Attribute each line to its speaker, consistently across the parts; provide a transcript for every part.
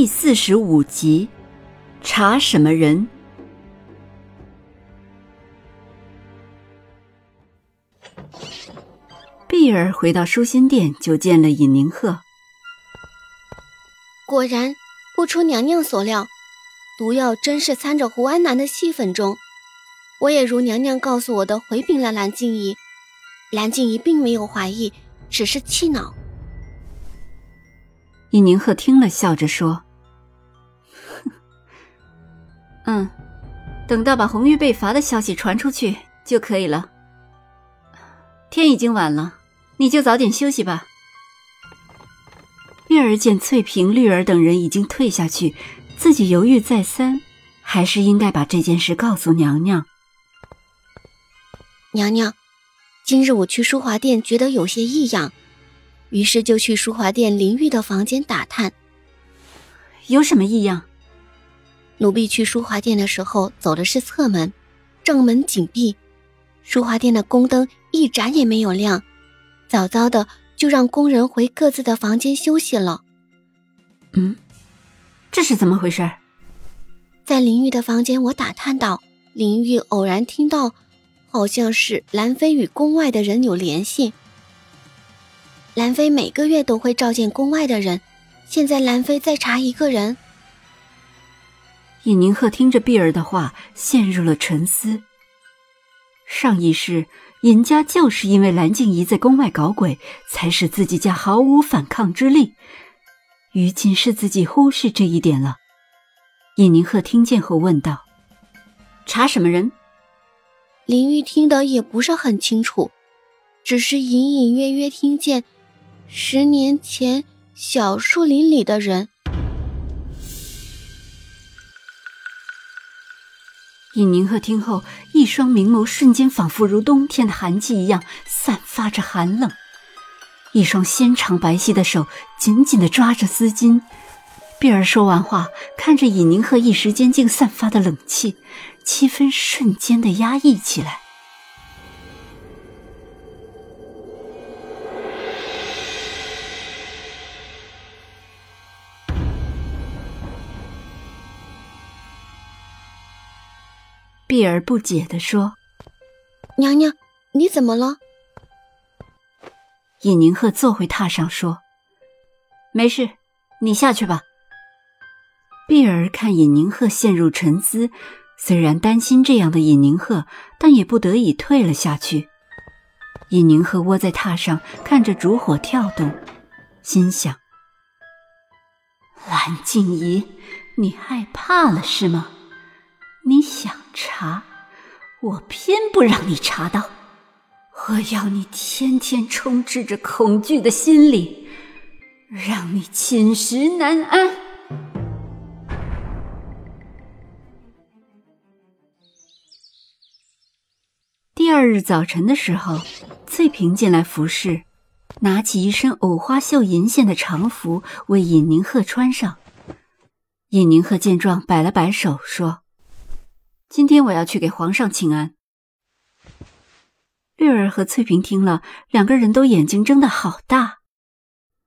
Speaker 1: 第四十五集，查什么人？碧儿回到舒心殿，就见了尹宁鹤。
Speaker 2: 果然不出娘娘所料，毒药真是掺着胡安南的戏份中。我也如娘娘告诉我的回禀了蓝静怡，蓝静怡并没有怀疑，只是气恼。
Speaker 1: 尹宁鹤听了，笑着说：“嗯，等到把红玉被罚的消息传出去就可以了。天已经晚了，你就早点休息吧。”月儿见翠萍、绿儿等人已经退下去，自己犹豫再三，还是应该把这件事告诉娘娘。
Speaker 2: 娘娘，今日我去淑华殿，觉得有些异样。于是就去淑华殿林玉的房间打探，
Speaker 1: 有什么异样？
Speaker 2: 奴婢去淑华殿的时候走的是侧门，正门紧闭，淑华殿的宫灯一盏也没有亮，早早的就让工人回各自的房间休息了。
Speaker 1: 嗯，这是怎么回事？
Speaker 2: 在林玉的房间，我打探到，林玉偶然听到，好像是兰妃与宫外的人有联系。兰妃每个月都会召见宫外的人，现在兰妃在查一个人。
Speaker 1: 尹宁鹤听着碧儿的话，陷入了沉思。上一世，尹家就是因为蓝静怡在宫外搞鬼，才使自己家毫无反抗之力。于今是自己忽视这一点了。尹宁鹤听见后问道：“查什么人？”
Speaker 2: 林玉听得也不是很清楚，只是隐隐约约听见。十年前，小树林里的人。
Speaker 1: 尹宁鹤听后，一双明眸瞬间仿佛如冬天的寒气一样，散发着寒冷。一双纤长白皙的手紧紧地抓着丝巾。碧儿说完话，看着尹宁鹤，一时间竟散发的冷气，气氛瞬间的压抑起来。碧儿不解地说：“
Speaker 2: 娘娘，你怎么了？”
Speaker 1: 尹宁鹤坐回榻上说：“没事，你下去吧。”碧儿看尹宁鹤陷入沉思，虽然担心这样的尹宁鹤，但也不得已退了下去。尹宁鹤窝在榻上，看着烛火跳动，心想：“蓝静怡，你害怕了是吗？”你想查，我偏不让你查到。我要你天天充斥着恐惧的心理，让你寝食难安。第二日早晨的时候，翠萍进来服侍，拿起一身藕花绣银线的长服为尹宁鹤穿上。尹宁鹤见状，摆了摆手说。今天我要去给皇上请安。绿儿和翠萍听了，两个人都眼睛睁得好大。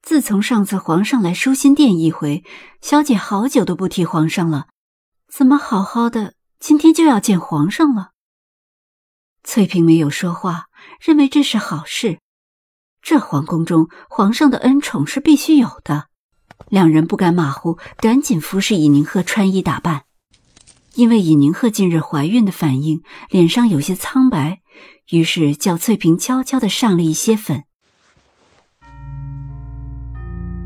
Speaker 1: 自从上次皇上来舒心殿一回，小姐好久都不提皇上了，怎么好好的今天就要见皇上了？翠萍没有说话，认为这是好事。这皇宫中，皇上的恩宠是必须有的。两人不敢马虎，赶紧服侍以宁鹤穿衣打扮。因为尹宁鹤近日怀孕的反应，脸上有些苍白，于是叫翠萍悄悄的上了一些粉。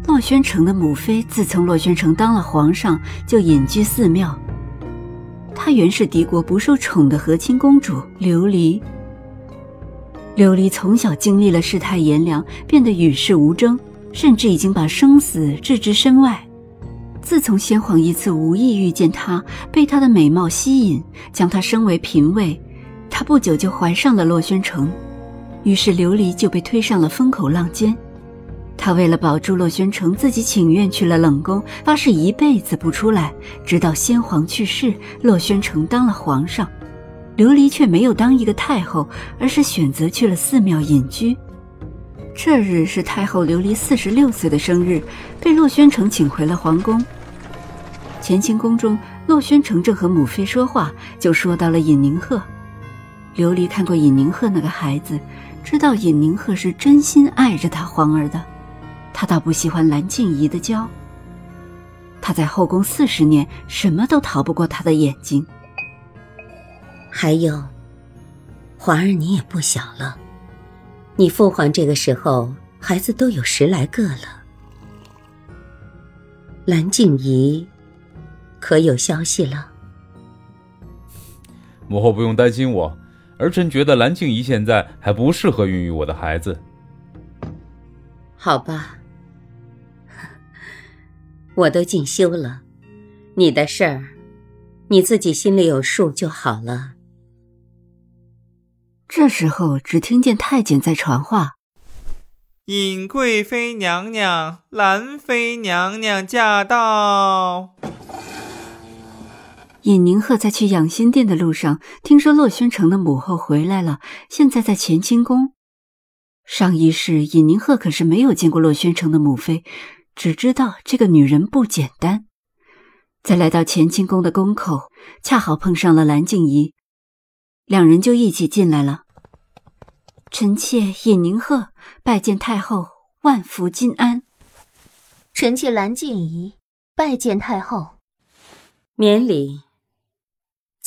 Speaker 1: 洛宣城的母妃自从洛宣城当了皇上，就隐居寺庙。她原是敌国不受宠的和亲公主琉璃。琉璃从小经历了世态炎凉，变得与世无争，甚至已经把生死置之身外。自从先皇一次无意遇见她，被她的美貌吸引，将她升为嫔位，她不久就怀上了洛宣城，于是琉璃就被推上了风口浪尖。她为了保住洛宣城，自己请愿去了冷宫，发誓一辈子不出来，直到先皇去世，洛宣城当了皇上。琉璃却没有当一个太后，而是选择去了寺庙隐居。这日是太后琉璃四十六岁的生日，被洛宣城请回了皇宫。乾清宫中，洛宣城正和母妃说话，就说到了尹宁鹤。琉璃看过尹宁鹤那个孩子，知道尹宁鹤是真心爱着他皇儿的。他倒不喜欢蓝静怡的娇。他在后宫四十年，什么都逃不过他的眼睛。
Speaker 3: 还有，皇儿你也不小了，你父皇这个时候孩子都有十来个了。蓝静怡，可有消息了？
Speaker 4: 母后不用担心我，儿臣觉得蓝静怡现在还不适合孕育我的孩子。
Speaker 3: 好吧，我都进修了，你的事儿，你自己心里有数就好了。
Speaker 1: 这时候，只听见太监在传话：“
Speaker 5: 尹贵妃娘娘、兰妃娘娘驾到。”
Speaker 1: 尹宁鹤在去养心殿的路上，听说洛宣城的母后回来了，现在在乾清宫。上一世，尹宁鹤可是没有见过洛宣城的母妃，只知道这个女人不简单。在来到乾清宫的宫口，恰好碰上了蓝静怡。两人就一起进来了。臣妾尹宁鹤拜见太后，万福金安。
Speaker 6: 臣妾蓝静怡拜见太后，
Speaker 3: 免礼。